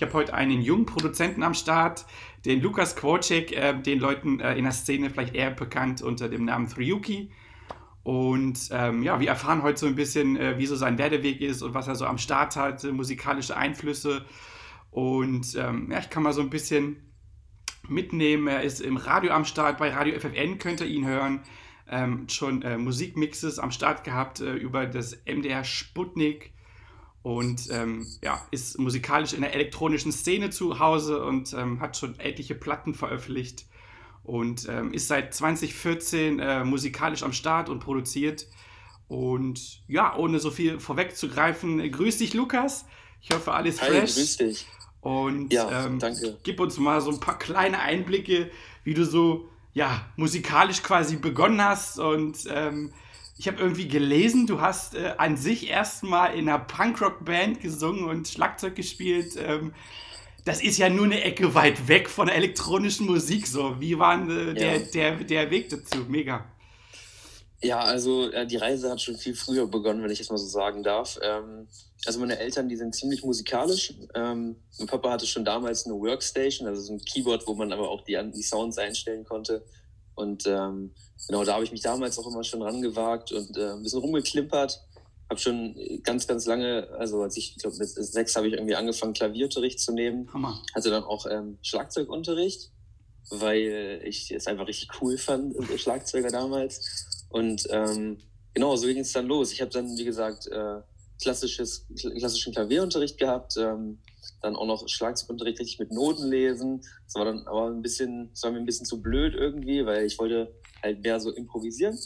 Ich habe heute einen jungen Produzenten am Start, den Lukas Kwocek, äh, den Leuten äh, in der Szene vielleicht eher bekannt unter dem Namen Thriyuki. Und ähm, ja, wir erfahren heute so ein bisschen, äh, wie so sein Werdeweg ist und was er so am Start hat, musikalische Einflüsse. Und ähm, ja, ich kann mal so ein bisschen mitnehmen. Er ist im Radio am Start, bei Radio FFN könnt ihr ihn hören. Ähm, schon äh, Musikmixes am Start gehabt äh, über das MDR Sputnik und ähm, ja, ist musikalisch in der elektronischen Szene zu Hause und ähm, hat schon etliche Platten veröffentlicht und ähm, ist seit 2014 äh, musikalisch am Start und produziert. Und ja, ohne so viel vorwegzugreifen, grüß dich, Lukas. Ich hoffe, alles Hi, fresh. grüß dich. Und Ja, ähm, danke. gib uns mal so ein paar kleine Einblicke, wie du so ja, musikalisch quasi begonnen hast. Und ähm, ich habe irgendwie gelesen, du hast äh, an sich erstmal in einer Punkrock-Band gesungen und Schlagzeug gespielt. Ähm, das ist ja nur eine Ecke weit weg von der elektronischen Musik. So, wie war äh, der, Ja. der, der Weg dazu? Mega. Ja, also äh, die Reise hat schon viel früher begonnen, wenn ich das mal so sagen darf. Ähm, also meine Eltern, die sind ziemlich musikalisch. Ähm, mein Papa hatte schon damals eine Workstation, also so ein Keyboard, wo man aber auch die, die Sounds einstellen konnte. Und ähm, genau, da habe ich mich damals auch immer schon rangewagt und äh, ein bisschen rumgeklimpert. Habe schon ganz, ganz lange, also als ich, ich glaube mit sechs habe ich irgendwie angefangen, Klavierunterricht zu nehmen. Hammer. hatte dann auch ähm, Schlagzeugunterricht, weil ich es einfach richtig cool fand, äh, Schlagzeuger damals. Und ähm, genau, so ging es dann los. Ich habe dann, wie gesagt, äh, klassisches, kl- klassischen Klavierunterricht gehabt, ähm, dann auch noch Schlagzeugunterricht richtig mit Noten lesen. Das war dann aber ein bisschen, das war mir ein bisschen zu blöd irgendwie, weil ich wollte halt mehr so improvisieren.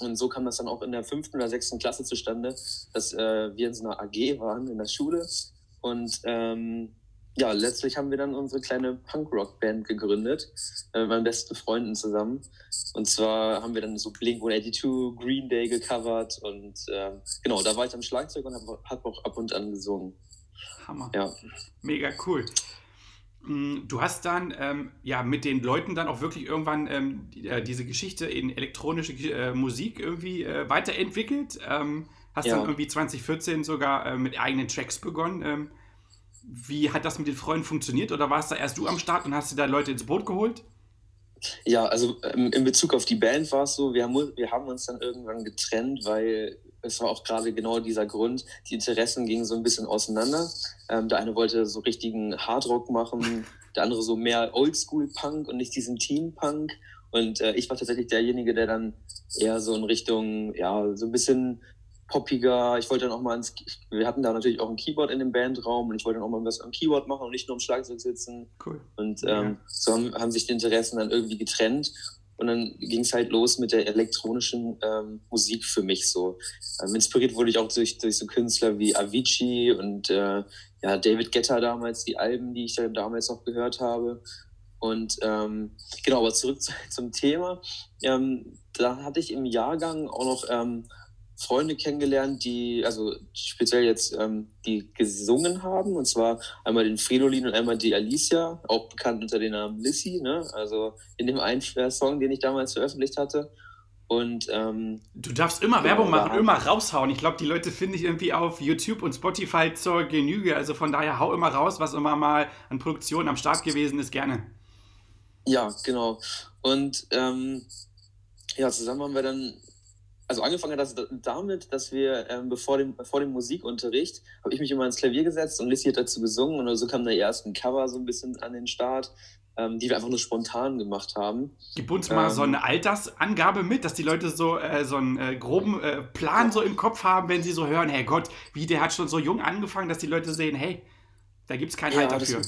Und so kam das dann auch in der fünften oder sechsten Klasse zustande, dass äh, wir in so einer AG waren in der Schule. Und ähm, ja, letztlich haben wir dann unsere kleine Punk-Rock-Band gegründet, äh, mit meinen besten Freunden zusammen. Und zwar haben wir dann so Blink-182, Green Day gecovert und ähm, genau, da war ich am Schlagzeug und habe hab auch ab und an gesungen. Hammer. Ja, Mega cool. Mm, Du hast dann ähm, ja mit den Leuten dann auch wirklich irgendwann ähm, die, äh, diese Geschichte in elektronische äh, Musik irgendwie äh, weiterentwickelt. Ähm, hast Ja. dann irgendwie 2014 sogar äh, mit eigenen Tracks begonnen. Ähm, wie hat das mit den Freunden funktioniert? Oder warst da erst du am Start und hast dir da Leute ins Boot geholt? Ja also ähm, in Bezug auf die Band war es so, wir haben, wir haben uns dann irgendwann getrennt, weil es war auch gerade genau dieser Grund, die Interessen gingen so ein bisschen auseinander. Ähm, der eine wollte so richtigen Hardrock machen, der andere so mehr Oldschool-Punk und nicht diesen Teen-Punk. Und äh, ich war tatsächlich derjenige, der dann eher so in Richtung, ja, so ein bisschen poppiger. Ich wollte dann auch mal ins, wir hatten da natürlich auch ein Keyboard in dem Bandraum und ich wollte dann auch mal was am Keyboard machen und nicht nur am Schlagzeug sitzen. Cool. Und Ja. ähm, so haben, haben sich die Interessen dann irgendwie getrennt. Und dann ging es halt los mit der elektronischen ähm, Musik für mich so. Ähm, inspiriert wurde ich auch durch, durch so Künstler wie Avicii und äh, ja, David Guetta damals, die Alben, die ich dann damals noch gehört habe. Und ähm, genau, aber zurück zu, zum Thema. Ähm, da hatte ich im Jahrgang auch noch ähm, Freunde kennengelernt, die, also speziell jetzt, ähm, die gesungen haben. Und zwar einmal den Fridolin und einmal die Alicia, auch bekannt unter dem Namen Lissy, ne? Also in dem einen Song, den ich damals veröffentlicht hatte. Und ähm, Du darfst immer Werbung machen, immer raushauen. Ich glaube, die Leute finde ich irgendwie auf YouTube und Spotify zur Genüge. Also von daher hau immer raus, was immer mal an Produktion am Start gewesen ist, gerne. Ja, genau. Und ähm, ja, zusammen haben wir dann, also angefangen hat das damit, dass wir ähm, bevor, dem, vor dem Musikunterricht, habe ich mich immer ins Klavier gesetzt und Lissy hat dazu gesungen und so kam der ersten Cover so ein bisschen an den Start, ähm, die wir einfach nur spontan gemacht haben. Gib uns mal Ähm, so eine Altersangabe mit, dass die Leute so, äh, so einen äh, groben äh, Plan so im Kopf haben, wenn sie so hören, hey Gott, wie der hat schon so jung angefangen, dass die Leute sehen, hey, da gibt es kein Ja, Alter für.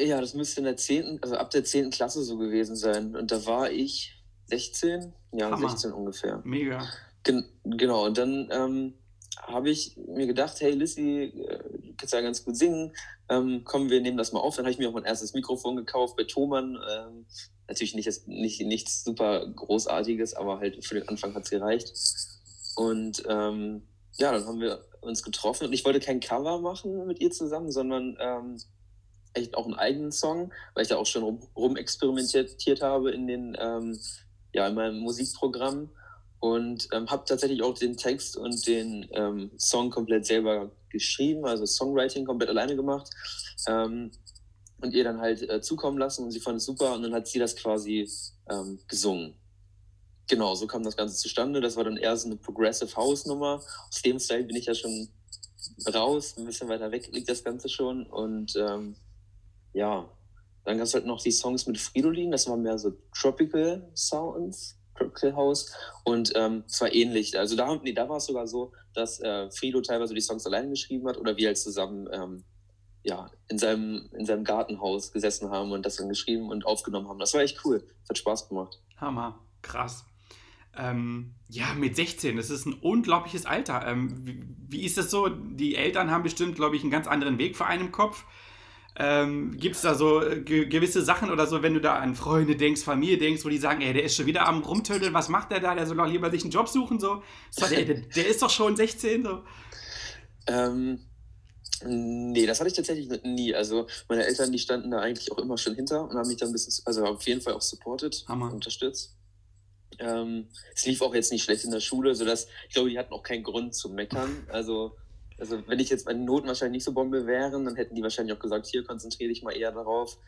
Ja, das müsste in der 10., also ab der 10. Klasse so gewesen sein. Und da war ich 16, ja, Hammer. 16 ungefähr. Mega. Gen genau, und dann ähm, habe ich mir gedacht, hey Lissy, äh, du kannst ja ganz gut singen, ähm, komm, wir nehmen das mal auf. Dann habe ich mir auch mein erstes Mikrofon gekauft bei Thomann. Ähm, natürlich nicht, nicht, nichts super Großartiges, aber halt für den Anfang hat es gereicht. Und ähm, ja, dann haben wir uns getroffen und ich wollte kein Cover machen mit ihr zusammen, sondern ähm, echt auch einen eigenen Song, weil ich da auch schon rum, rum experimentiert habe in den ähm, ja in meinem Musikprogramm und ähm, habe tatsächlich auch den Text und den ähm, Song komplett selber geschrieben, also Songwriting komplett alleine gemacht ähm, und ihr dann halt äh, zukommen lassen und sie fand es super und dann hat sie das quasi ähm, gesungen. Genau, so kam das Ganze zustande. Das war dann eher so eine Progressive House Nummer. Aus dem Style bin ich ja schon raus, ein bisschen weiter weg liegt das Ganze schon und ähm, ja, dann gab es halt noch die Songs mit Fridolin, das waren mehr so Tropical Sounds Tropical House. Und ähm, es war ähnlich. Also da, nee, da war es sogar so, dass äh, Frido teilweise die Songs alleine geschrieben hat oder wir halt zusammen ähm, ja, in, seinem, in seinem Gartenhaus gesessen haben und das dann geschrieben und aufgenommen haben. Das war echt cool. Das hat Spaß gemacht. Hammer, krass. Ähm, ja, mit 16, das ist ein unglaubliches Alter. Ähm, wie, wie, ist das so? Die Eltern haben bestimmt, glaube ich, einen ganz anderen Weg vor einem Kopf. Ähm, Gibt es da so äh, ge gewisse Sachen oder so, wenn du da an Freunde denkst, Familie denkst, wo die sagen, ey, der ist schon wieder am Rumtödeln, was macht der da? Der soll doch lieber sich einen Job suchen, so. so der, der, der, ist doch schon 16, so. Ähm, nee, das hatte ich tatsächlich nie. Also meine Eltern, die standen da eigentlich auch immer schon hinter und haben mich da ein bisschen, also auf jeden Fall auch supported, Hammer. unterstützt. Ähm, es lief auch jetzt nicht schlecht in der Schule, sodass ich glaube, die hatten auch keinen Grund zu meckern. Also also wenn ich jetzt meine Noten wahrscheinlich nicht so Bombe wären, dann hätten die wahrscheinlich auch gesagt, hier konzentriere dich mal eher darauf.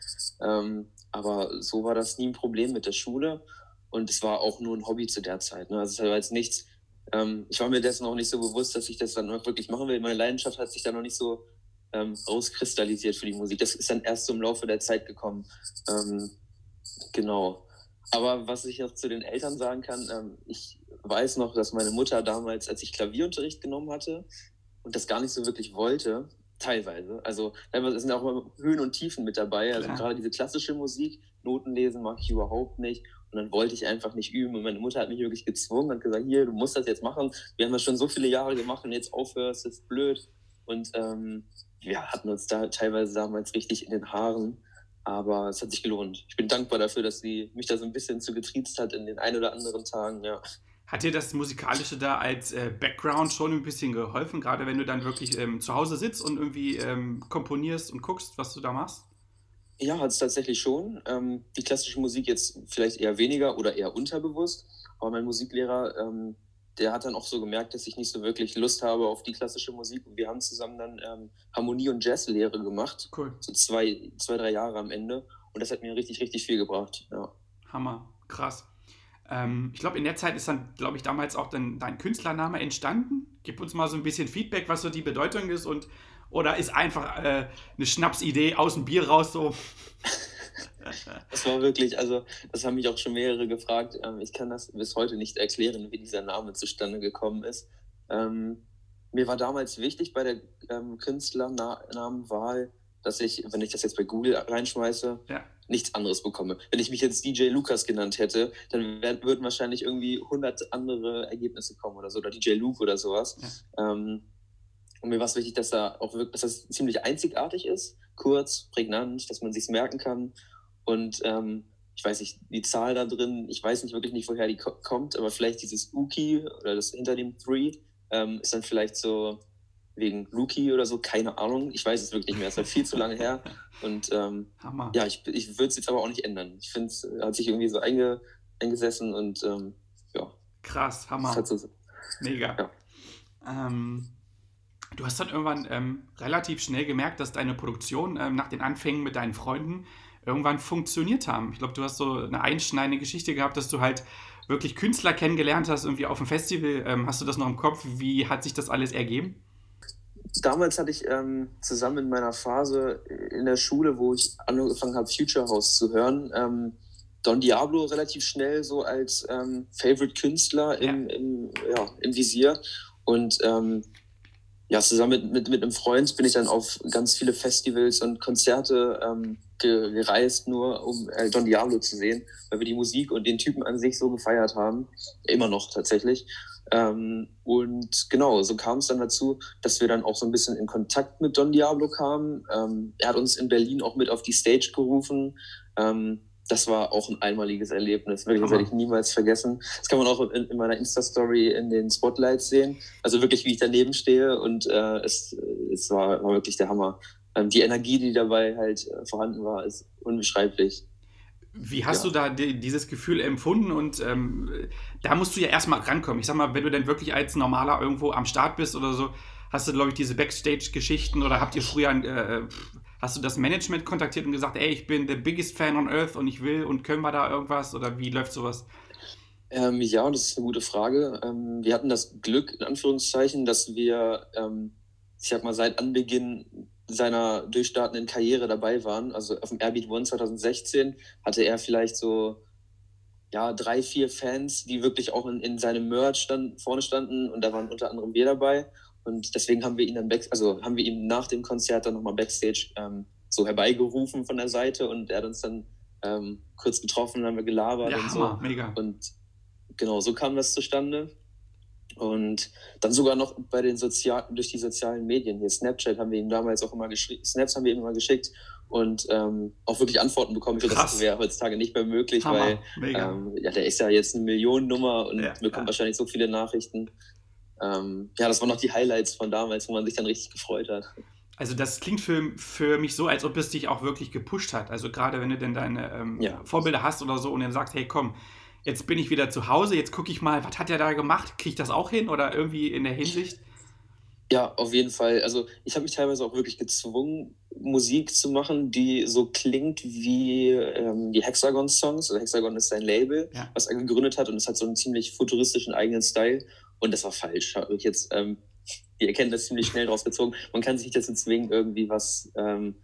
Ähm, aber so war das nie ein Problem mit der Schule und es war auch nur ein Hobby zu der Zeit. Ne? Also es war jetzt nichts, ähm, ich war mir dessen auch nicht so bewusst, dass ich das dann wirklich machen will. Meine Leidenschaft hat sich da noch nicht so ähm, rauskristallisiert für die Musik. Das ist dann erst so im Laufe der Zeit gekommen. Ähm, genau. Aber was ich noch zu den Eltern sagen kann, ähm, ich weiß noch, dass meine Mutter damals, als ich Klavierunterricht genommen hatte, und das gar nicht so wirklich wollte, teilweise. Also teilweise sind auch immer Höhen und Tiefen mit dabei. Also Klar. gerade diese klassische Musik, Noten lesen mag ich überhaupt nicht. Und dann wollte ich einfach nicht üben. Und meine Mutter hat mich wirklich gezwungen und gesagt, hier, du musst das jetzt machen. Wir haben das schon so viele Jahre gemacht und jetzt aufhörst, ist blöd. Und ähm, wir hatten uns da teilweise damals richtig in den Haaren. Aber es hat sich gelohnt. Ich bin dankbar dafür, dass sie mich da so ein bisschen zu getriezt hat in den ein oder anderen Tagen, ja. Hat dir das Musikalische da als äh, Background schon ein bisschen geholfen, gerade wenn du dann wirklich ähm, zu Hause sitzt und irgendwie ähm, komponierst und guckst, was du da machst? Ja, hat es tatsächlich schon. Ähm, die klassische Musik jetzt vielleicht eher weniger oder eher unterbewusst. Aber mein Musiklehrer, ähm, der hat dann auch so gemerkt, dass ich nicht so wirklich Lust habe auf die klassische Musik. Und wir haben zusammen dann ähm, Harmonie- und Jazzlehre gemacht. Cool. So zwei, zwei, drei Jahre am Ende. Und das hat mir richtig, richtig viel gebracht. Ja. Hammer, krass. Ähm, ich glaube, in der Zeit ist dann, glaube ich, damals auch dann dein Künstlername entstanden. Gib uns mal so ein bisschen Feedback, was so die Bedeutung ist und oder ist einfach äh, eine Schnapsidee aus dem Bier raus so? Das war wirklich, also das haben mich auch schon mehrere gefragt. Ähm, ich kann das bis heute nicht erklären, wie dieser Name zustande gekommen ist. Ähm, mir war damals wichtig bei der ähm, Künstlernamenwahl, dass ich, wenn ich das jetzt bei Google reinschmeiße, ja. Nichts anderes bekomme. Wenn ich mich jetzt DJ Lukas genannt hätte, dann wär, würden wahrscheinlich irgendwie 100 andere Ergebnisse kommen oder so, oder DJ Luke oder sowas. Ja. Ähm, und mir war es wichtig, dass, da auch wirklich, dass das ziemlich einzigartig ist, kurz, prägnant, dass man sich merken kann. Und ähm, ich weiß nicht, die Zahl da drin, ich weiß nicht wirklich nicht, woher die kommt, aber vielleicht dieses Uki oder das hinter dem Three ähm, ist dann vielleicht so wegen Rookie oder so, keine Ahnung. Ich weiß es wirklich nicht mehr. Es war viel zu lange her. Und ähm, ja, ich, ich würde es jetzt aber auch nicht ändern. Ich finde, es hat sich irgendwie so einge, eingesessen und ähm, ja. Krass, Hammer. So, Mega. Ja. Ähm, du hast dann irgendwann ähm, relativ schnell gemerkt, dass deine Produktion ähm, nach den Anfängen mit deinen Freunden irgendwann funktioniert haben. Ich glaube, du hast so eine einschneidende Geschichte gehabt, dass du halt wirklich Künstler kennengelernt hast, irgendwie auf dem Festival. Ähm, hast du das noch im Kopf? Wie hat sich das alles ergeben? Damals hatte ich ähm, zusammen in meiner Phase in der Schule, wo ich angefangen habe, Future House zu hören, ähm, Don Diablo relativ schnell so als ähm, Favorite Künstler im, ja. Im, ja, im Visier. Und ähm, ja, zusammen mit, mit, mit einem Freund bin ich dann auf ganz viele Festivals und Konzerte ähm, gereist, nur um äh, Don Diablo zu sehen, weil wir die Musik und den Typen an sich so gefeiert haben. Immer noch tatsächlich. Ähm, und genau, so kam es dann dazu, dass wir dann auch so ein bisschen in Kontakt mit Don Diablo kamen. Ähm, er hat uns in Berlin auch mit auf die Stage gerufen. Ähm, das war auch ein einmaliges Erlebnis. Wirklich, das werde ich niemals vergessen. Das kann man auch in, in meiner Insta-Story in den Spotlights sehen. Also wirklich, wie ich daneben stehe und äh, es, es war, war wirklich der Hammer. Ähm, die Energie, die dabei halt äh, vorhanden war, ist unbeschreiblich. Wie hast ja. du da die, dieses Gefühl empfunden? Und ähm, da musst du ja erstmal rankommen. Ich sag mal, wenn du denn wirklich als Normaler irgendwo am Start bist oder so, hast du, glaube ich, diese Backstage-Geschichten oder habt ihr früher äh, äh Hast du das Management kontaktiert und gesagt, ey, ich bin der biggest fan on earth und ich will und können wir da irgendwas oder wie läuft sowas? Ähm, ja, das ist eine gute Frage. Ähm, wir hatten das Glück, in Anführungszeichen, dass wir, ähm, ich sag mal, seit Anbeginn seiner durchstartenden Karriere dabei waren. Also auf dem Airbeat One 2016 hatte er vielleicht so ja, drei, vier Fans, die wirklich auch in, in seinem Merch stand, vorne standen und da waren unter anderem wir dabei. Und deswegen haben wir ihn dann back, also haben wir ihn nach dem Konzert dann nochmal Backstage ähm, so herbeigerufen von der Seite und er hat uns dann ähm, kurz getroffen, dann haben wir gelabert ja, und Hammer, so. Mega. Und genau, so kam das zustande. Und dann sogar noch bei den Sozial durch die sozialen Medien. Hier Snapchat haben wir ihm damals auch immer geschickt, Snaps haben wir ihm immer geschickt und ähm, auch wirklich Antworten bekommen. Ich das wäre heutzutage nicht mehr möglich, Hammer, weil ähm, ja, der ist ja jetzt eine Millionennummer und ja, bekommt ja. wahrscheinlich so viele Nachrichten ähm, ja, das waren noch die Highlights von damals, wo man sich dann richtig gefreut hat. Also das klingt für, für mich so, als ob es dich auch wirklich gepusht hat. Also gerade wenn du denn deine ähm, ja. Vorbilder hast oder so und dann sagst, hey komm, jetzt bin ich wieder zu Hause, jetzt gucke ich mal, was hat er da gemacht? Kriege ich das auch hin oder irgendwie in der Hinsicht? Ja, auf jeden Fall. Also ich habe mich teilweise auch wirklich gezwungen, Musik zu machen, die so klingt wie ähm, die Hexagon-Songs. Also Hexagon ist sein Label, ja. was er gegründet hat und es hat so einen ziemlich futuristischen eigenen Style. Und das war falsch. Habe ich jetzt ähm, die Erkenntnis ziemlich schnell draus gezogen. Man kann sich nicht dazu zwingen, irgendwie was, ähm,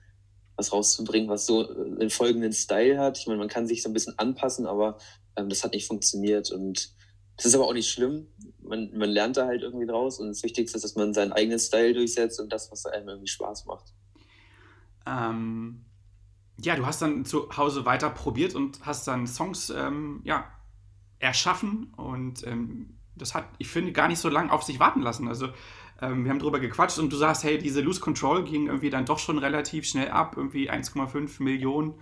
was rauszubringen, was so äh, einen folgenden Style hat. Ich meine, man kann sich so ein bisschen anpassen, aber ähm, das hat nicht funktioniert. Und das ist aber auch nicht schlimm. Man, man lernt da halt irgendwie draus. Und das Wichtigste ist, dass man seinen eigenen Style durchsetzt und das, was einem irgendwie Spaß macht. Ähm, ja, du hast dann zu Hause weiter probiert und hast dann Songs ähm, ja, erschaffen und ähm, das hat, ich finde, gar nicht so lange auf sich warten lassen. Also ähm, wir haben drüber gequatscht und du sagst, hey, diese Loose Control ging irgendwie dann doch schon relativ schnell ab, irgendwie 1,5 Millionen.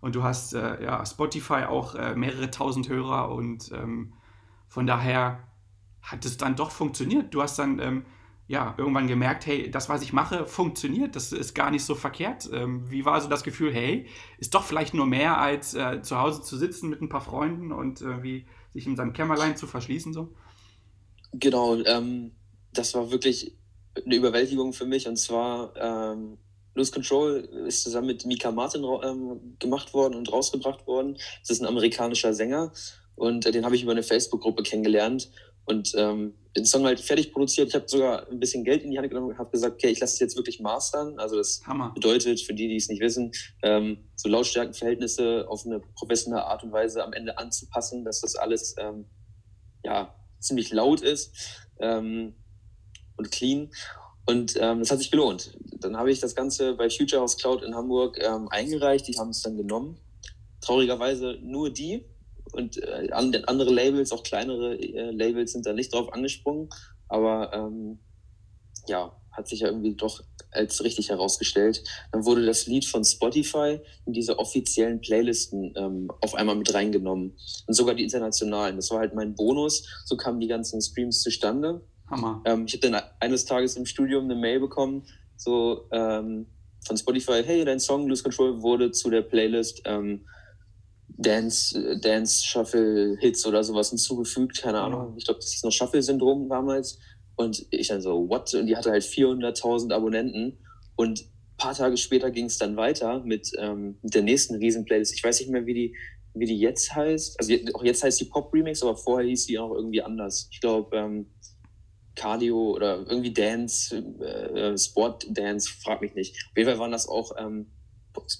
Und du hast äh, ja, Spotify auch äh, mehrere tausend Hörer und ähm, von daher hat es dann doch funktioniert. Du hast dann ähm, ja irgendwann gemerkt, hey, das, was ich mache, funktioniert. Das ist gar nicht so verkehrt. Ähm, wie war also das Gefühl, hey, ist doch vielleicht nur mehr als äh, zu Hause zu sitzen mit ein paar Freunden und äh, wie sich in seinem Kämmerlein zu verschließen so? Genau, ähm, das war wirklich eine Überwältigung für mich. Und zwar ähm, Lose Control ist zusammen mit Mika Martin ähm, gemacht worden und rausgebracht worden. Das ist ein amerikanischer Sänger und äh, den habe ich über eine Facebook-Gruppe kennengelernt und ähm, den Song halt fertig produziert. Ich habe sogar ein bisschen Geld in die Hand genommen und habe gesagt, okay, ich lasse es jetzt wirklich mastern. Also das Hammer. bedeutet, für die, die es nicht wissen, ähm, so Lautstärkenverhältnisse auf eine professionelle Art und Weise am Ende anzupassen, dass das alles ähm, ja, ziemlich laut ist ähm, und clean. Und ähm, das hat sich gelohnt. Dann habe ich das Ganze bei Future House Cloud in Hamburg ähm, eingereicht. Die haben es dann genommen. Traurigerweise nur die. Und äh, andere Labels, auch kleinere äh, Labels, sind da nicht drauf angesprungen. Aber ähm, ja, hat sich ja irgendwie doch als richtig herausgestellt. Dann wurde das Lied von Spotify in diese offiziellen Playlisten ähm, auf einmal mit reingenommen. Und sogar die internationalen. Das war halt mein Bonus. So kamen die ganzen Streams zustande. Hammer. Ähm, ich habe dann eines Tages im Studium eine Mail bekommen, so ähm, von Spotify, hey, dein Song Lose Control wurde zu der Playlist ähm, Dance, Dance Shuffle Hits oder sowas hinzugefügt. Keine Ahnung. Ich glaube, das ist noch Shuffle-Syndrom damals. Und ich dann so, what? Und die hatte halt 400.000 Abonnenten. Und ein paar Tage später ging es dann weiter mit, ähm, mit der nächsten Riesen-Playlist. Ich weiß nicht mehr, wie die, wie die jetzt heißt. Also auch jetzt heißt die Pop Remix, aber vorher hieß die auch irgendwie anders. Ich glaube, ähm, Cardio oder irgendwie Dance, äh, Sport Dance, frag mich nicht. Auf jeden Fall waren das auch ähm,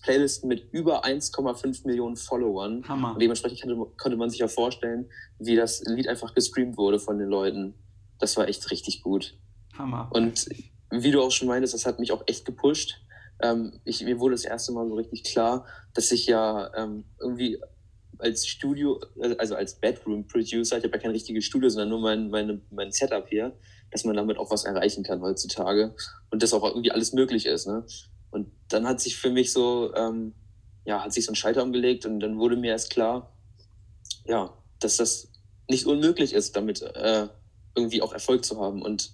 Playlisten mit über 1,5 Millionen Followern. Hammer. Und dementsprechend konnte, konnte man sich ja vorstellen, wie das Lied einfach gestreamt wurde von den Leuten das war echt richtig gut. Hammer. Und wie du auch schon meintest, das hat mich auch echt gepusht. Ähm, ich, mir wurde das erste Mal so richtig klar, dass ich ja ähm, irgendwie als Studio, also als Bedroom-Producer, ich habe ja kein richtiges Studio, sondern nur mein, meine, mein Setup hier, dass man damit auch was erreichen kann heutzutage und dass auch irgendwie alles möglich ist. Ne? Und dann hat sich für mich so, ähm, ja, hat sich so ein Schalter umgelegt und dann wurde mir erst klar, ja, dass das nicht unmöglich ist, damit äh, irgendwie auch Erfolg zu haben und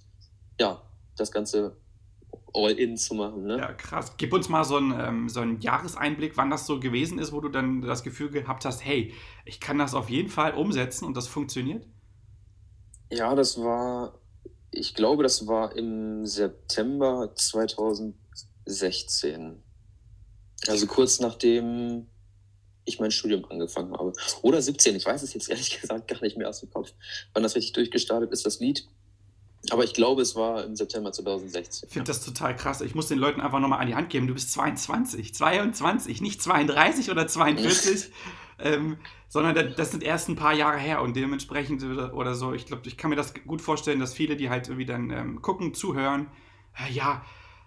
ja, das Ganze All-In zu machen. Ne? Ja, krass. Gib uns mal so einen, ähm, so einen Jahreseinblick, wann das so gewesen ist, wo du dann das Gefühl gehabt hast, hey, ich kann das auf jeden Fall umsetzen und das funktioniert? Ja, das war, ich glaube, das war im September 2016. Also kurz nachdem ich mein Studium angefangen habe. Oder 17, ich weiß es jetzt ehrlich gesagt gar nicht mehr aus dem Kopf, wann das richtig durchgestartet ist, das Lied. Aber ich glaube, es war im September 2016. Ich finde das total krass. Ich muss den Leuten einfach nochmal an die Hand geben. Du bist 22, 22, nicht 32 oder 42, ähm, sondern das sind erst ein paar Jahre her und dementsprechend oder so. Ich glaube, ich kann mir das gut vorstellen, dass viele, die halt irgendwie dann ähm, gucken, zuhören, äh, ja,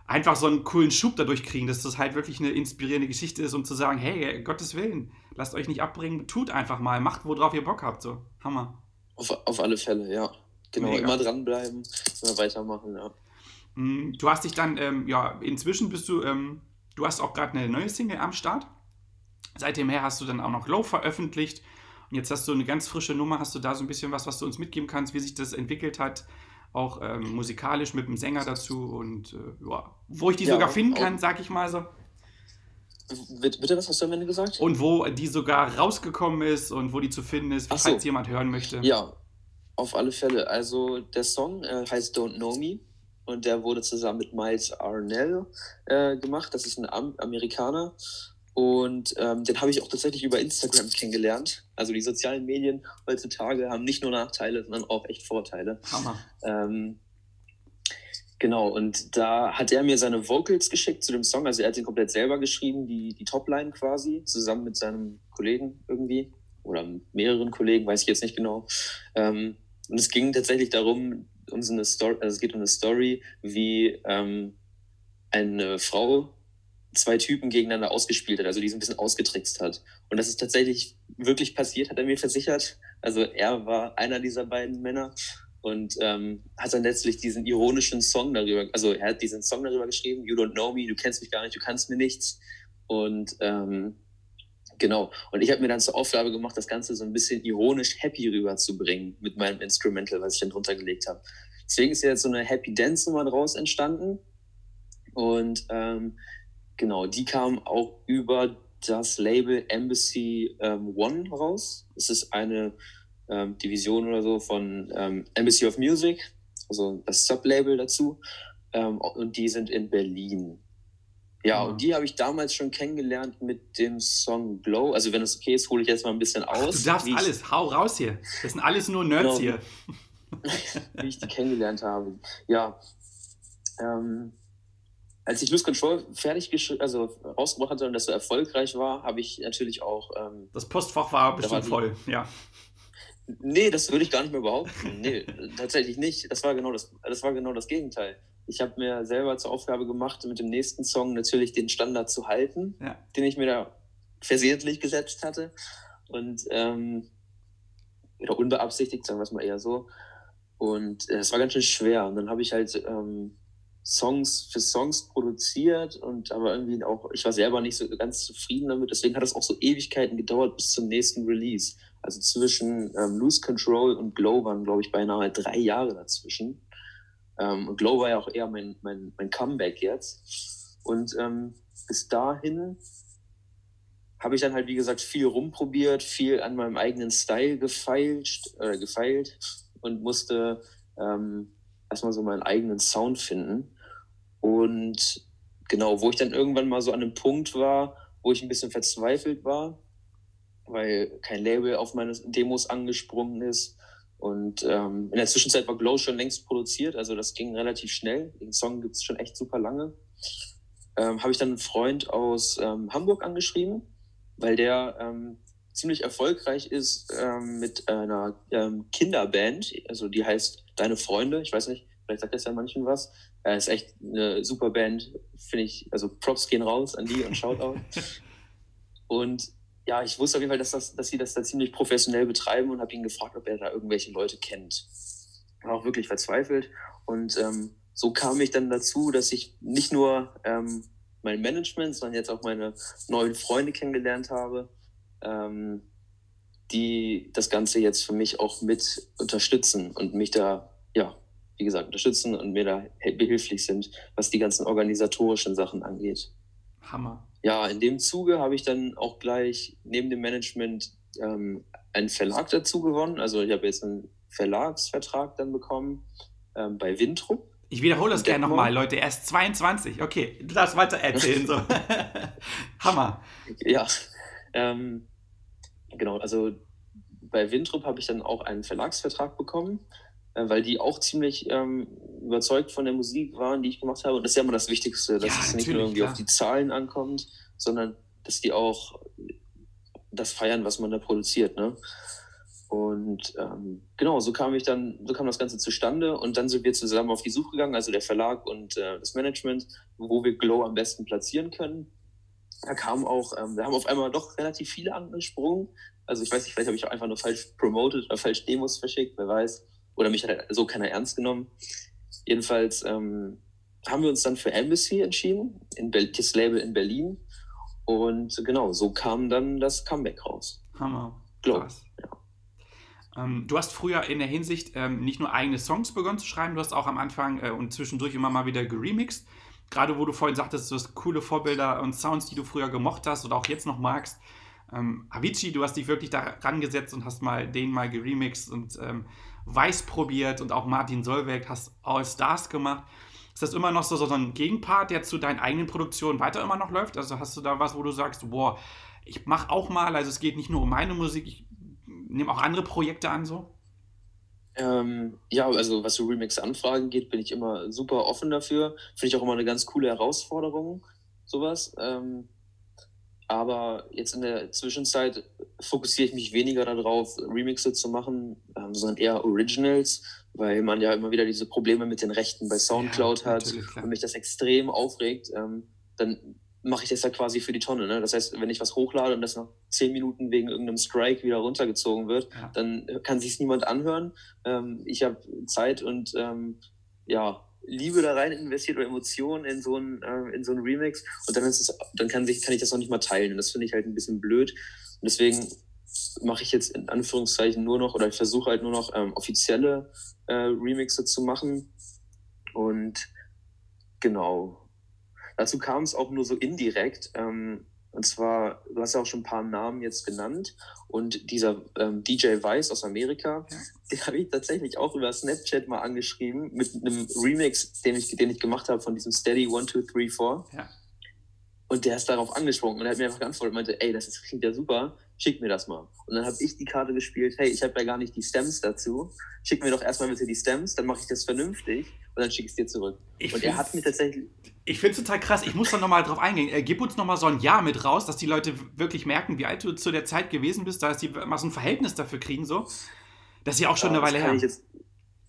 einfach so einen coolen Schub dadurch kriegen, dass das halt wirklich eine inspirierende Geschichte ist, um zu sagen, hey, Gottes Willen, lasst euch nicht abbringen, tut einfach mal, macht, worauf ihr Bock habt. So, Hammer. Auf, auf alle Fälle, ja. Genau, Mega. immer dranbleiben, immer weitermachen, ja. Mm, du hast dich dann, ähm, ja, inzwischen bist du, ähm, du hast auch gerade eine neue Single am Start. Seitdem her hast du dann auch noch Low veröffentlicht. Und jetzt hast du eine ganz frische Nummer. Hast du da so ein bisschen was, was du uns mitgeben kannst, wie sich das entwickelt hat? Auch ähm, musikalisch mit dem Sänger dazu und äh, ja, wo ich die ja, sogar finden kann, sag ich mal so. Bitte, was hast du am Ende gesagt? Und wo die sogar rausgekommen ist und wo die zu finden ist, falls so. jemand hören möchte. Ja, auf alle Fälle. Also der Song äh, heißt Don't Know Me und der wurde zusammen mit Miles Arnell äh, gemacht. Das ist ein Am Amerikaner und ähm, den habe ich auch tatsächlich über Instagram kennengelernt. Also die sozialen Medien heutzutage haben nicht nur Nachteile, sondern auch echt Vorteile. Hammer. Ähm, genau, und da hat er mir seine Vocals geschickt zu dem Song. Also er hat den komplett selber geschrieben, die, die Topline quasi, zusammen mit seinem Kollegen irgendwie. Oder mehreren Kollegen, weiß ich jetzt nicht genau. Ähm, und es ging tatsächlich darum, um so eine Story, also es geht um eine Story, wie ähm, eine Frau zwei Typen gegeneinander ausgespielt hat, also die so ein bisschen ausgetrickst hat. Und das ist tatsächlich wirklich passiert, hat er mir versichert. Also er war einer dieser beiden Männer und ähm, hat dann letztlich diesen ironischen Song darüber, also er hat diesen Song darüber geschrieben, You don't know me, du kennst mich gar nicht, du kannst mir nichts. Und ähm, Genau. Und ich habe mir dann zur Aufgabe gemacht, das Ganze so ein bisschen ironisch happy rüberzubringen mit meinem Instrumental, was ich dann drunter gelegt habe. Deswegen ist jetzt so eine Happy Dance Nummer draus entstanden. Und ähm, genau, die kam auch über das Label Embassy ähm, One raus. Es ist eine ähm, Division oder so von ähm, Embassy of Music, also das Sublabel dazu. Ähm, und die sind in Berlin. Ja, und die habe ich damals schon kennengelernt mit dem Song Glow. Also wenn es okay ist, hole ich jetzt mal ein bisschen aus. Ach, du darfst alles, hau raus hier. Das sind alles nur Nerds genau. hier. wie ich die kennengelernt habe. Ja. Ähm, als ich Lose Control fertig also rausgebracht hatte und das so erfolgreich war, habe ich natürlich auch. Ähm, das Postfach war bestimmt war die, voll, ja. Nee, das würde ich gar nicht mehr behaupten. Nee, tatsächlich nicht. Das war genau das, das war genau das Gegenteil ich habe mir selber zur Aufgabe gemacht, mit dem nächsten Song natürlich den Standard zu halten, ja. den ich mir da versehentlich gesetzt hatte. Und ähm, oder unbeabsichtigt, sagen wir es mal eher so. Und äh, es war ganz schön schwer. Und dann habe ich halt ähm, Songs für Songs produziert und aber irgendwie auch, ich war selber nicht so ganz zufrieden damit. Deswegen hat es auch so Ewigkeiten gedauert bis zum nächsten Release. Also zwischen ähm, Lose Control und Glow waren, glaube ich, beinahe drei Jahre dazwischen. Ähm, und Glow war ja auch eher mein, mein, mein Comeback jetzt. Und ähm, bis dahin habe ich dann halt, wie gesagt, viel rumprobiert, viel an meinem eigenen Style gefeilt, äh, gefeilt und musste ähm, erstmal so meinen eigenen Sound finden. Und genau, wo ich dann irgendwann mal so an einem Punkt war, wo ich ein bisschen verzweifelt war, weil kein Label auf meine Demos angesprungen ist, und ähm, in der Zwischenzeit war Glow schon längst produziert, also das ging relativ schnell. Den Song gibt es schon echt super lange. Ähm, Habe ich dann einen Freund aus ähm, Hamburg angeschrieben, weil der ähm, ziemlich erfolgreich ist ähm, mit einer ähm, Kinderband, also die heißt Deine Freunde. Ich weiß nicht, Vielleicht sagt das ja manchen was. Er ist echt eine super Band, finde ich. Also Props gehen raus an die und Shoutout. und ja, ich wusste auf jeden Fall, dass, das, dass sie das da ziemlich professionell betreiben und habe ihn gefragt, ob er da irgendwelche Leute kennt. War auch wirklich verzweifelt. Und ähm, so kam ich dann dazu, dass ich nicht nur ähm, mein Management, sondern jetzt auch meine neuen Freunde kennengelernt habe, ähm, die das Ganze jetzt für mich auch mit unterstützen und mich da, ja, wie gesagt, unterstützen und mir da behilflich sind, was die ganzen organisatorischen Sachen angeht. Hammer. Ja, in dem Zuge habe ich dann auch gleich neben dem Management ähm, einen Verlag dazu gewonnen. Also ich habe jetzt einen Verlagsvertrag dann bekommen ähm, bei Wintrup. Ich wiederhole das gerne nochmal, Leute. Er ist 22. Okay, du darfst weiter erzählen. So. Hammer. Ja, ähm, genau. Also bei Wintrup habe ich dann auch einen Verlagsvertrag bekommen, äh, weil die auch ziemlich ähm, überzeugt von der Musik waren, die ich gemacht habe. Und das ist ja immer das Wichtigste, dass ja, es nicht nur irgendwie klar. auf die Zahlen ankommt, sondern dass die auch das feiern, was man da produziert. Ne? Und ähm, genau, so kam ich dann, so kam das Ganze zustande und dann sind wir zusammen auf die Suche gegangen, also der Verlag und äh, das Management, wo wir Glow am besten platzieren können. Da kam auch, ähm, wir haben auf einmal doch relativ viele angesprungen. Also ich weiß nicht, vielleicht habe ich auch einfach nur falsch promoted oder falsch Demos verschickt, wer weiß. Oder mich hat so keiner ernst genommen. Jedenfalls ähm, haben wir uns dann für Embassy entschieden, in Be das Label in Berlin. Und genau, so kam dann das Comeback raus. Hammer. Glow. Ja. Ähm, du hast früher in der Hinsicht ähm, nicht nur eigene Songs begonnen zu schreiben, du hast auch am Anfang äh, und zwischendurch immer mal wieder geremixed. Gerade wo du vorhin sagtest, du hast coole Vorbilder und Sounds, die du früher gemocht hast oder auch jetzt noch magst. Ähm, Avicii, du hast dich wirklich da rangesetzt und hast mal den mal geremixed und ähm, Weiß probiert und auch Martin Solveig hast All Stars gemacht. Ist das immer noch so, so ein Gegenpart, der zu deinen eigenen Produktionen weiter immer noch läuft? Also hast du da was, wo du sagst, boah, ich mache auch mal, also es geht nicht nur um meine Musik, ich nehme auch andere Projekte an so? Ähm, ja, also was so Remix-Anfragen geht, bin ich immer super offen dafür. Finde ich auch immer eine ganz coole Herausforderung, sowas. Ähm, aber jetzt in der Zwischenzeit fokussiere ich mich weniger darauf, Remixe zu machen, ähm, sondern eher Originals, weil man ja immer wieder diese Probleme mit den Rechten bei Soundcloud ja, hat und mich das extrem aufregt. Ähm, dann mache ich das ja quasi für die Tonne. Ne? Das heißt, wenn ich was hochlade und das nach zehn Minuten wegen irgendeinem Strike wieder runtergezogen wird, ja. dann kann sich niemand anhören. Ähm, ich habe Zeit und ähm, ja, Liebe da rein investiert oder Emotionen in so ein, äh, in so ein Remix und dann, ist es, dann kann, sich, kann ich das noch nicht mal teilen. Und das finde ich halt ein bisschen blöd. Und deswegen mache ich jetzt in Anführungszeichen nur noch oder ich versuche halt nur noch ähm, offizielle äh, Remixe zu machen. Und genau, Dazu kam es auch nur so indirekt. Ähm, und zwar, du hast ja auch schon ein paar Namen jetzt genannt. Und dieser ähm, DJ Weiss aus Amerika, ja. den habe ich tatsächlich auch über Snapchat mal angeschrieben mit einem Remix, den ich, den ich gemacht habe von diesem Steady 1, 2, 3, 4. Ja. Und der ist darauf angesprungen und er hat mir einfach geantwortet und meinte, ey, das ist, klingt ja super, schick mir das mal. Und dann habe ich die Karte gespielt, hey, ich habe ja gar nicht die Stems dazu, schick mir doch erstmal bitte die Stems, dann mache ich das vernünftig und dann schicke ich es dir zurück. Ich und er hat mir tatsächlich... Ich finde es total krass, ich muss da nochmal drauf eingehen. Äh, gib uns nochmal so ein Jahr mit raus, dass die Leute wirklich merken, wie alt du zu der Zeit gewesen bist, dass die mal so ein Verhältnis dafür kriegen, so. Das ist ja auch schon ja, eine Weile her. Jetzt,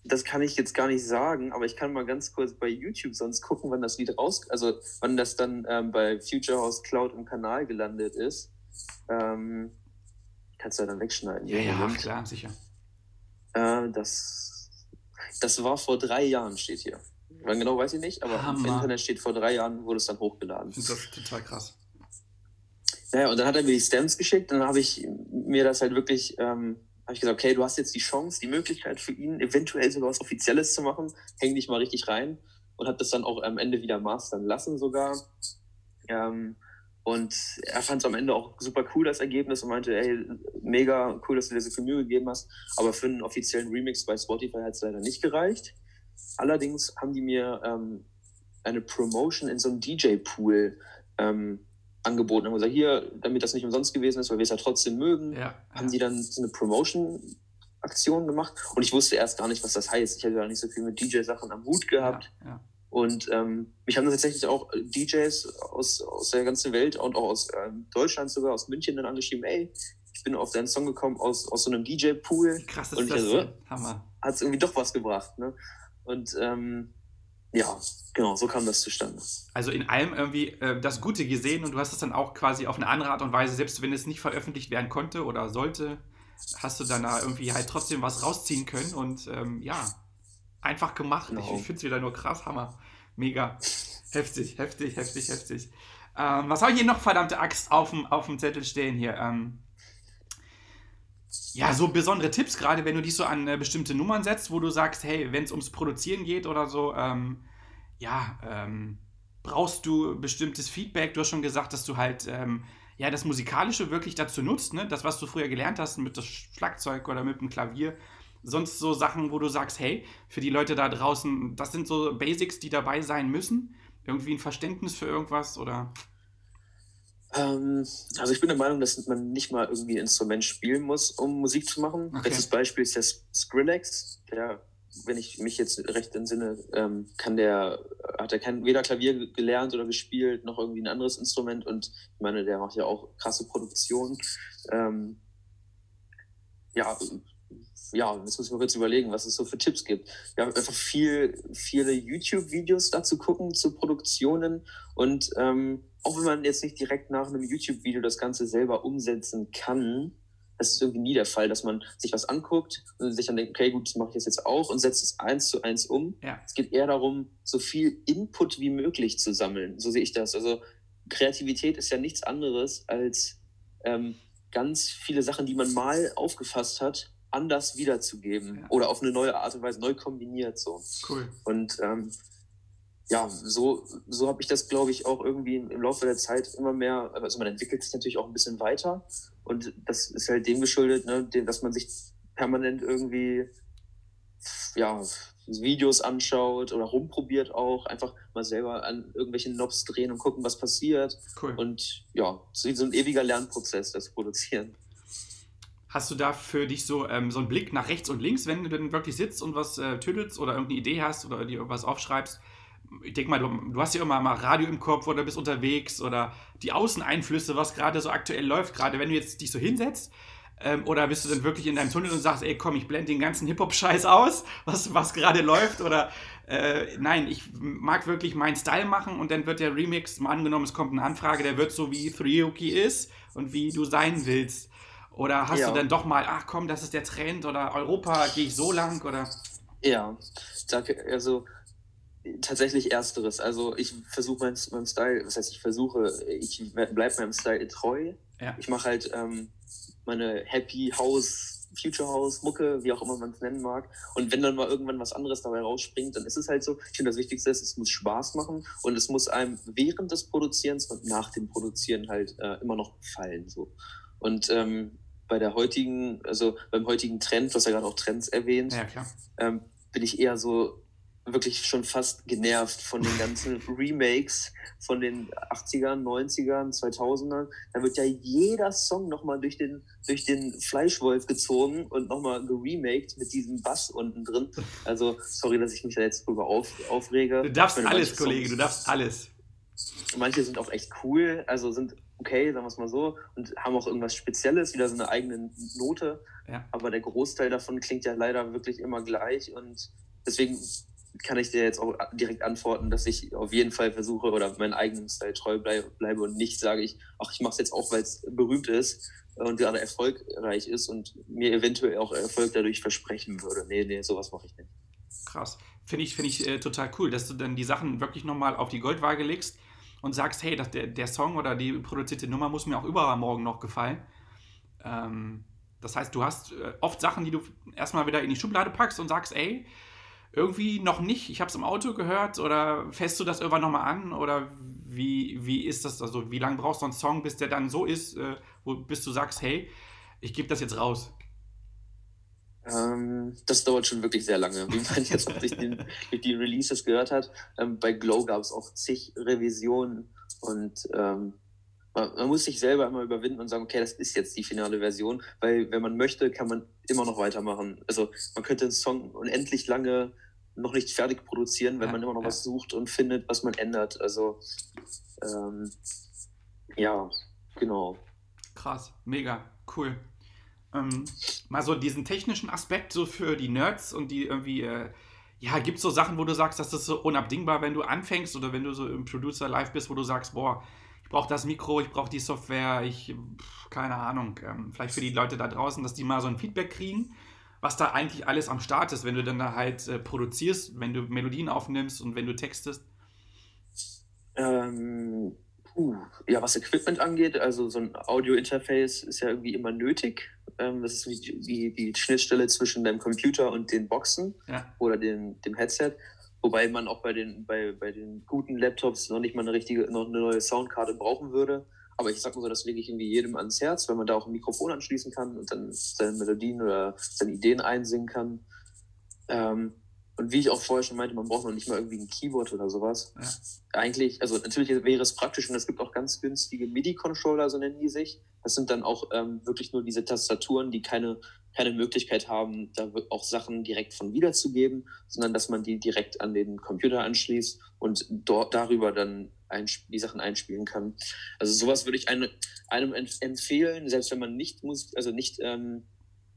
das kann ich jetzt gar nicht sagen, aber ich kann mal ganz kurz bei YouTube sonst gucken, wann das Lied raus, also wann das dann ähm, bei Future House Cloud im Kanal gelandet ist. Ähm, kannst du ja dann wegschneiden. Ja, ja, klar, sicher. Äh, das, das war vor drei Jahren, steht hier. Wann genau weiß ich nicht, aber Hammer. im Internet steht vor drei Jahren, wurde es dann hochgeladen. Das ist total krass. Naja, und dann hat er mir die Stems geschickt, dann habe ich mir das halt wirklich ähm, habe ich gesagt, okay, du hast jetzt die Chance, die Möglichkeit für ihn, eventuell sogar was Offizielles zu machen, häng dich mal richtig rein und habe das dann auch am Ende wieder mastern lassen sogar. Ähm, und er fand es am Ende auch super cool, das Ergebnis, und meinte, ey, mega cool, dass du dir so viel Mühe gegeben hast. Aber für einen offiziellen Remix bei Spotify hat es leider nicht gereicht. Allerdings haben die mir ähm, eine Promotion in so einem DJ-Pool ähm, angeboten haben gesagt, hier, damit das nicht umsonst gewesen ist, weil wir es ja trotzdem mögen, ja, haben die dann so eine Promotion-Aktion gemacht und ich wusste erst gar nicht, was das heißt. Ich hatte ja nicht so viel mit DJ-Sachen am Hut gehabt. Ja, und ähm, mich haben tatsächlich auch DJs aus, aus der ganzen Welt und auch aus ähm, Deutschland sogar, aus München dann angeschrieben, ey, ich bin auf deinen Song gekommen aus, aus so einem DJ-Pool. Krass, ist und ich das so, Hammer. Hat es irgendwie doch was gebracht. Ne? Und ähm, ja, genau, so kam das zustande. Also in allem irgendwie äh, das Gute gesehen und du hast es dann auch quasi auf eine andere Art und Weise, selbst wenn es nicht veröffentlicht werden konnte oder sollte, hast du dann da irgendwie halt trotzdem was rausziehen können und ähm, ja, einfach gemacht. Genau. Ich, ich finde es wieder nur krass, Hammer. Mega. Heftig, heftig, heftig, heftig. Ähm, was habe ich hier noch, verdammte Axt, auf dem, auf dem Zettel stehen hier? Ähm, ja, so besondere Tipps, gerade wenn du dich so an äh, bestimmte Nummern setzt, wo du sagst, hey, wenn es ums Produzieren geht oder so, ähm, ja, ähm, brauchst du bestimmtes Feedback. Du hast schon gesagt, dass du halt ähm, ja, das Musikalische wirklich dazu nutzt, ne? das, was du früher gelernt hast mit dem Schlagzeug oder mit dem Klavier. Sonst so Sachen, wo du sagst, hey, für die Leute da draußen, das sind so Basics, die dabei sein müssen. Irgendwie ein Verständnis für irgendwas oder? Ähm, also ich bin der Meinung, dass man nicht mal irgendwie ein Instrument spielen muss, um Musik zu machen. Okay. Bestes Beispiel ist der Skrillex, der, wenn ich mich jetzt recht entsinne, ähm, kann der, hat er kein, weder Klavier gelernt oder gespielt, noch irgendwie ein anderes Instrument und ich meine, der macht ja auch krasse Produktionen. Ähm, ja, ja, jetzt muss ich mal kurz überlegen, was es so für Tipps gibt. Wir haben einfach viel, viele YouTube-Videos dazu gucken, zu Produktionen. Und ähm, auch wenn man jetzt nicht direkt nach einem YouTube-Video das Ganze selber umsetzen kann, das ist irgendwie nie der Fall, dass man sich was anguckt und sich dann denkt, okay, gut, das mache ich jetzt auch und setzt es eins zu eins um. Ja. Es geht eher darum, so viel Input wie möglich zu sammeln. So sehe ich das. Also Kreativität ist ja nichts anderes als ähm, ganz viele Sachen, die man mal aufgefasst hat, anders wiederzugeben ja. oder auf eine neue Art und Weise neu kombiniert. So. Cool. Und ähm, ja, so, so habe ich das, glaube ich, auch irgendwie im Laufe der Zeit immer mehr, also man entwickelt sich natürlich auch ein bisschen weiter und das ist halt dem geschuldet, ne, dass man sich permanent irgendwie, ja, Videos anschaut oder rumprobiert auch, einfach mal selber an irgendwelchen Knobs drehen und gucken, was passiert. Cool. Und ja, so ein ewiger Lernprozess, das Produzieren. Hast du da für dich so, ähm, so einen Blick nach rechts und links, wenn du dann wirklich sitzt und was äh, tüdelst oder irgendeine Idee hast oder dir was aufschreibst? Ich denke mal, du, du, hast ja immer mal Radio im Kopf oder bist unterwegs oder die Außeneinflüsse, was gerade so aktuell läuft, gerade wenn du jetzt dich so hinsetzt. Ähm, oder bist du dann wirklich in deinem Tunnel und sagst, ey, komm, ich blende den ganzen Hip-Hop-Scheiß aus, was, was gerade läuft? Oder äh, nein, ich mag wirklich meinen Style machen und dann wird der Remix, mal angenommen, es kommt eine Anfrage, der wird so wie Thriyuki ist und wie du sein willst. Oder hast ja. du dann doch mal, ach komm, das ist der Trend oder Europa, gehe ich so lang oder? Ja, danke. Also tatsächlich ersteres. Also ich versuche meinen mein Style, was heißt ich versuche, ich bleibe meinem Style treu. Ja. Ich mache halt ähm, meine Happy House, Future House, Mucke, wie auch immer man es nennen mag. Und wenn dann mal irgendwann was anderes dabei rausspringt, dann ist es halt so. Ich finde, das Wichtigste ist, es muss Spaß machen und es muss einem während des Produzierens und nach dem Produzieren halt äh, immer noch gefallen. So. Und ähm, bei der heutigen, also beim heutigen Trend, du hast ja gerade auch Trends erwähnt, ja, ähm, bin ich eher so wirklich schon fast genervt von den ganzen Remakes von den 80ern, 90ern, 2000ern. Da wird ja jeder Song nochmal durch den, durch den Fleischwolf gezogen und nochmal geremaked mit diesem Bass unten drin. Also, sorry, dass ich mich da jetzt drüber auf, aufrege. Du darfst alles, Kollege, du darfst alles. Manche sind auch echt cool, also sind okay, sagen wir es mal so, und haben auch irgendwas Spezielles, wieder so eine eigene Note. Ja. Aber der Großteil davon klingt ja leider wirklich immer gleich und deswegen kann ich dir jetzt auch direkt antworten, dass ich auf jeden Fall versuche oder meinen eigenen Style treu bleibe und nicht sage ich, ach, ich mache es jetzt auch, weil es berühmt ist und gerade erfolgreich ist und mir eventuell auch Erfolg dadurch versprechen würde. Nee, nee, sowas mache ich nicht. Krass. Finde ich, find ich äh, total cool, dass du dann die Sachen wirklich nochmal auf die Goldwaage legst und sagst, hey, das, der, der Song oder die produzierte Nummer muss mir auch übermorgen noch gefallen. Ähm, das heißt, du hast äh, oft Sachen, die du erstmal wieder in die Schublade packst und sagst, ey, irgendwie noch nicht, ich habe es im Auto gehört oder fährst du das irgendwann nochmal an oder wie, wie ist das, also wie lange brauchst du einen Song, bis der dann so ist, äh, wo, bis du sagst, hey, ich gebe das jetzt raus? Ähm, das dauert schon wirklich sehr lange, wie man jetzt durch, den, durch die Releases gehört hat. Ähm, bei Glow gab es auch zig Revisionen und ähm, man, man, muss sich selber immer überwinden und sagen, okay, das ist jetzt die finale Version, weil wenn man möchte, kann man immer noch weitermachen. Also man könnte einen Song unendlich lange noch nicht fertig produzieren, wenn ja, man immer noch ja. was sucht und findet, was man ändert. Also ähm, ja, genau. Krass, mega, cool ähm, mal so diesen technischen Aspekt so für die Nerds und die irgendwie, äh, ja, gibt es so Sachen, wo du sagst, das ist so unabdingbar, wenn du anfängst oder wenn du so im Producer live bist, wo du sagst, boah, brauche das Mikro, ich brauche die Software, ich, pff, keine Ahnung, ähm, vielleicht für die Leute da draußen, dass die mal so ein Feedback kriegen, was da eigentlich alles am Start ist, wenn du dann da halt äh, produzierst, wenn du Melodien aufnimmst und wenn du textest. Ähm, puh, ja, was Equipment angeht, also so ein Audio-Interface ist ja irgendwie immer nötig. Ähm, das ist wie die, die Schnittstelle zwischen deinem Computer und den Boxen Ja. oder den, dem Headset. Wobei man auch bei den, bei, bei den guten Laptops noch nicht mal eine richtige, noch eine neue Soundkarte brauchen würde. Aber ich sag mal so, das lege ich irgendwie jedem ans Herz, wenn man da auch ein Mikrofon anschließen kann und dann seine Melodien oder seine Ideen einsingen kann. Ähm, und wie ich auch vorher schon meinte, man braucht noch nicht mal irgendwie ein Keyboard oder sowas. Ja. Eigentlich, also natürlich wäre es praktisch und es gibt auch ganz günstige MIDI-Controller, so nennen die sich. Das sind dann auch ähm, wirklich nur diese Tastaturen, die keine, keine Möglichkeit haben, da auch Sachen direkt von wiederzugeben, sondern dass man die direkt an den Computer anschließt und dort darüber dann die Sachen einspielen kann. Also sowas würde ich einem, einem empf- empfehlen, selbst wenn man nicht Musik, also nicht ähm,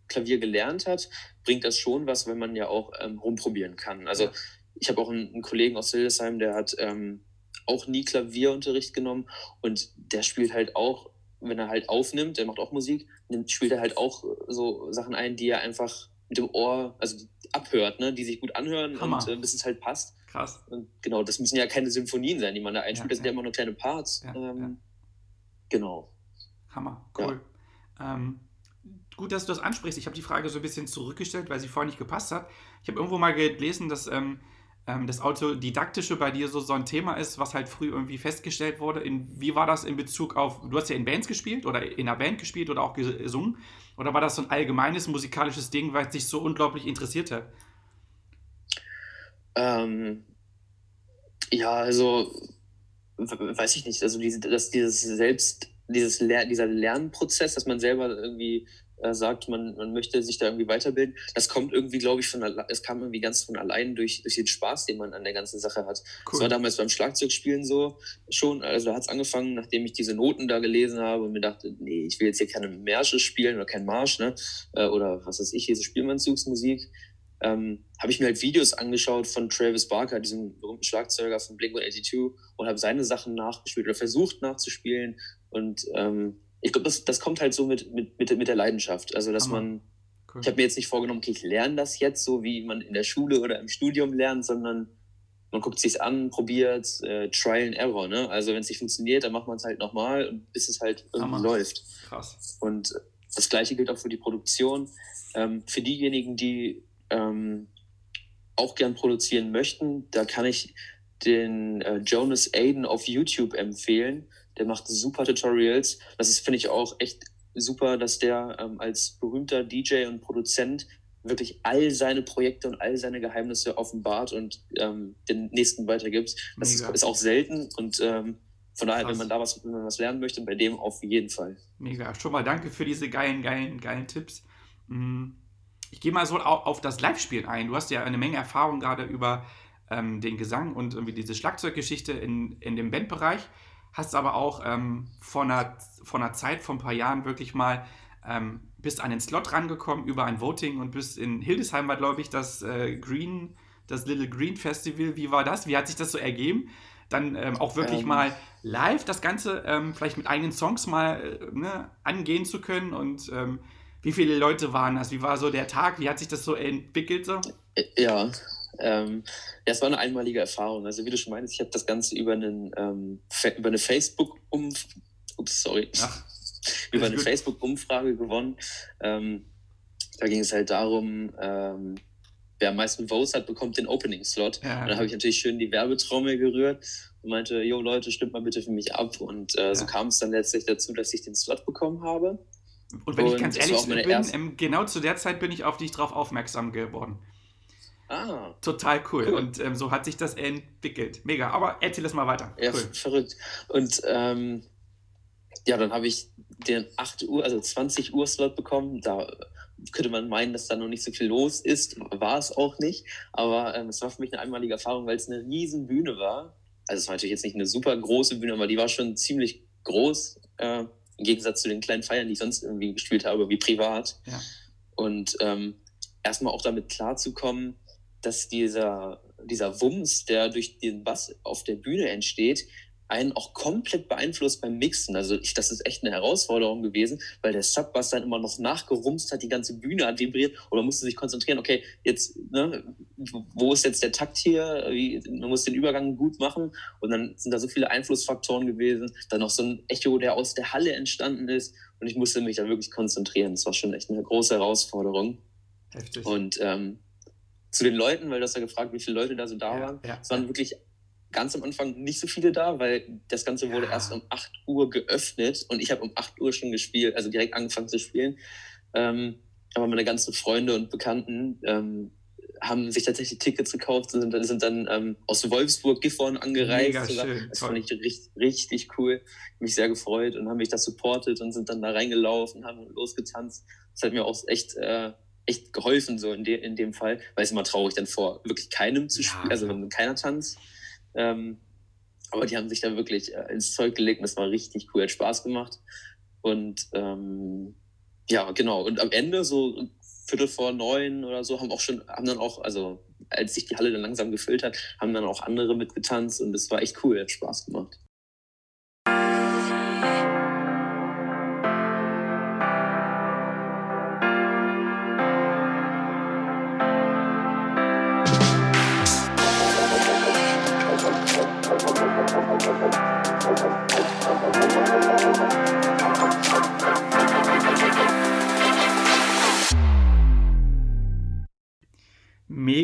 Klavier gelernt hat, bringt das schon was, wenn man ja auch ähm, rumprobieren kann. Also ich habe auch einen, einen Kollegen aus Hildesheim, der hat ähm, auch nie Klavierunterricht genommen und der spielt halt auch, wenn er halt aufnimmt, der macht auch Musik, nimmt, spielt er halt auch so Sachen ein, die er einfach mit dem Ohr, also abhört, ne, die sich gut anhören Hammer. und äh, bis es halt passt. Krass. Und genau, das müssen ja keine Symphonien sein, die man da einspielt, Ja, das sind ja ja. immer nur kleine Parts. Ja, ähm, ja. Genau. Hammer, cool. Ähm, gut, dass du das ansprichst. Ich habe die Frage so ein bisschen zurückgestellt, weil sie vorher nicht gepasst hat. Ich habe irgendwo mal gelesen, dass ähm, ähm, das Autodidaktische bei dir so, so ein Thema ist, was halt früh irgendwie festgestellt wurde. In, wie war das in Bezug auf, du hast ja in Bands gespielt oder in einer Band gespielt oder auch gesungen? Oder war das so ein allgemeines musikalisches Ding, weil es dich so unglaublich interessiert hat? Ähm, ja, also weiß ich nicht, also diese, dass dieses selbst, dieses Ler dieser Lernprozess, dass man selber irgendwie äh, sagt, man, man möchte sich da irgendwie weiterbilden, das kommt irgendwie, glaube ich, von es kam irgendwie ganz von allein durch, durch den Spaß, den man an der ganzen Sache hat. Das war damals beim Schlagzeugspielen so schon, also da hat es angefangen, nachdem ich diese Noten da gelesen habe und mir dachte, nee, ich will jetzt hier keine Märsche spielen oder keinen Marsch, ne? Äh, Oder was weiß ich, diese Spielmannzugsmusik. Ähm, habe ich mir halt Videos angeschaut von Travis Barker, diesem berühmten Schlagzeuger von Blink-182 und habe seine Sachen nachgespielt oder versucht nachzuspielen. Und ähm, ich glaube, das, das kommt halt so mit, mit, mit, mit der Leidenschaft. Also, dass Hammer. man, Cool. ich habe mir jetzt nicht vorgenommen, okay, ich lerne das jetzt so, wie man in der Schule oder im Studium lernt, sondern man guckt sich's an, probiert, äh, Trial and Error. Ne? Also, wenn es nicht funktioniert, dann macht man es halt nochmal, und bis es halt irgendwie läuft. Krass. Und das gleiche gilt auch für die Produktion. Ähm, für diejenigen, die ähm, auch gern produzieren möchten, da kann ich den äh, Jonas Aiden auf YouTube empfehlen. Der macht super Tutorials. Das ist, finde ich, auch echt super, dass der ähm, als berühmter DJ und Produzent wirklich all seine Projekte und all seine Geheimnisse offenbart und ähm, den nächsten weitergibt. Das ist, ist auch selten und ähm, von daher, Krass. wenn man da was, wenn man was lernen möchte, bei dem auf jeden Fall. Mega. Schon mal danke für diese geilen, geilen, geilen Tipps. Mm, Ich gehe mal so au- auf das Live-Spielen ein. Du hast ja eine Menge Erfahrung gerade über ähm, den Gesang und irgendwie diese Schlagzeuggeschichte in, in dem Bandbereich. Hast aber auch ähm, vor, einer, vor einer Zeit, vor ein paar Jahren wirklich mal ähm, bist an den Slot rangekommen über ein Voting und bist in Hildesheim war, glaube ich, das äh, Green, das Little Green Festival. Wie war das? Wie hat sich das so ergeben? Dann ähm, auch wirklich Ähm. mal live das Ganze ähm, vielleicht mit eigenen Songs mal äh, ne, angehen zu können und ähm, wie viele Leute waren das? Wie war so der Tag? Wie hat sich das so entwickelt? So? Ja, ähm, ja, es war eine einmalige Erfahrung. Also wie du schon meinst, ich habe das Ganze über, einen, ähm, über eine Facebook-Umf Ups, sorry. Ach, über eine. Facebook-Umfrage gewonnen. Ähm, da ging es halt darum, ähm, wer am meisten Votes hat, bekommt den Opening-Slot. Ja. Und da habe ich natürlich schön die Werbetrommel gerührt und meinte, jo Leute, stimmt mal bitte für mich ab. Und äh, so Ja. kam es dann letztlich dazu, dass ich den Slot bekommen habe. Und wenn ich Und ganz das war ehrlich bin, erste- ähm, genau zu der Zeit bin ich auf dich drauf aufmerksam geworden. Ah, Total cool. Cool. Und ähm, so hat sich das entwickelt. Mega. Aber erzähl es mal weiter. Ja, Cool. verrückt. Und ähm, ja, dann habe ich den 8 Uhr, also 20 Uhr Slot bekommen. Da könnte man meinen, dass da noch nicht so viel los ist. War es auch nicht. Aber ähm, es war für mich eine einmalige Erfahrung, weil es eine riesen Bühne war. Also es war natürlich jetzt nicht eine super große Bühne, aber die war schon ziemlich groß. Äh, Im Gegensatz zu den kleinen Feiern, die ich sonst irgendwie gespielt habe, wie privat. Ja. Und ähm, erstmal auch damit klarzukommen, dass dieser, dieser Wumms, der durch den Bass auf der Bühne entsteht, einen auch komplett beeinflusst beim Mixen. Also ich, das ist echt eine Herausforderung gewesen, weil der Subbass dann immer noch nachgerumst hat, die ganze Bühne hat vibriert und man musste sich konzentrieren, okay, jetzt, ne, wo ist jetzt der Takt hier? Man muss den Übergang gut machen und dann sind da so viele Einflussfaktoren gewesen. Dann noch so ein Echo, der aus der Halle entstanden ist und ich musste mich da wirklich konzentrieren. Das war schon echt eine große Herausforderung. Heftig. Und ähm, zu den Leuten, weil du hast ja gefragt, wie viele Leute da so da ja, waren. Ja, es waren wirklich ganz am Anfang nicht so viele da, weil das Ganze wurde erst um 8 Uhr geöffnet und ich habe um 8 Uhr schon gespielt, also direkt angefangen zu spielen. Ähm, aber meine ganzen Freunde und Bekannten ähm, haben sich tatsächlich Tickets gekauft und sind, sind dann ähm, aus Wolfsburg, Gifhorn angereist. Mega schön, das toll. fand ich richtig, richtig cool. Mich sehr gefreut und haben mich da supportet und sind dann da reingelaufen, haben losgetanzt. Das hat mir auch echt, äh, echt geholfen, so in, de in dem Fall, weil es immer traurig dann vor wirklich keinem zu spielen, ja, also wenn keiner tanzt. Ähm, aber die haben sich da wirklich äh, ins Zeug gelegt und das war richtig cool, hat Spaß gemacht. Und ähm, ja, genau. Und am Ende, so Viertel vor neun oder so, haben auch schon, haben dann auch, also als sich die Halle dann langsam gefüllt hat, haben dann auch andere mitgetanzt und das war echt cool, hat Spaß gemacht.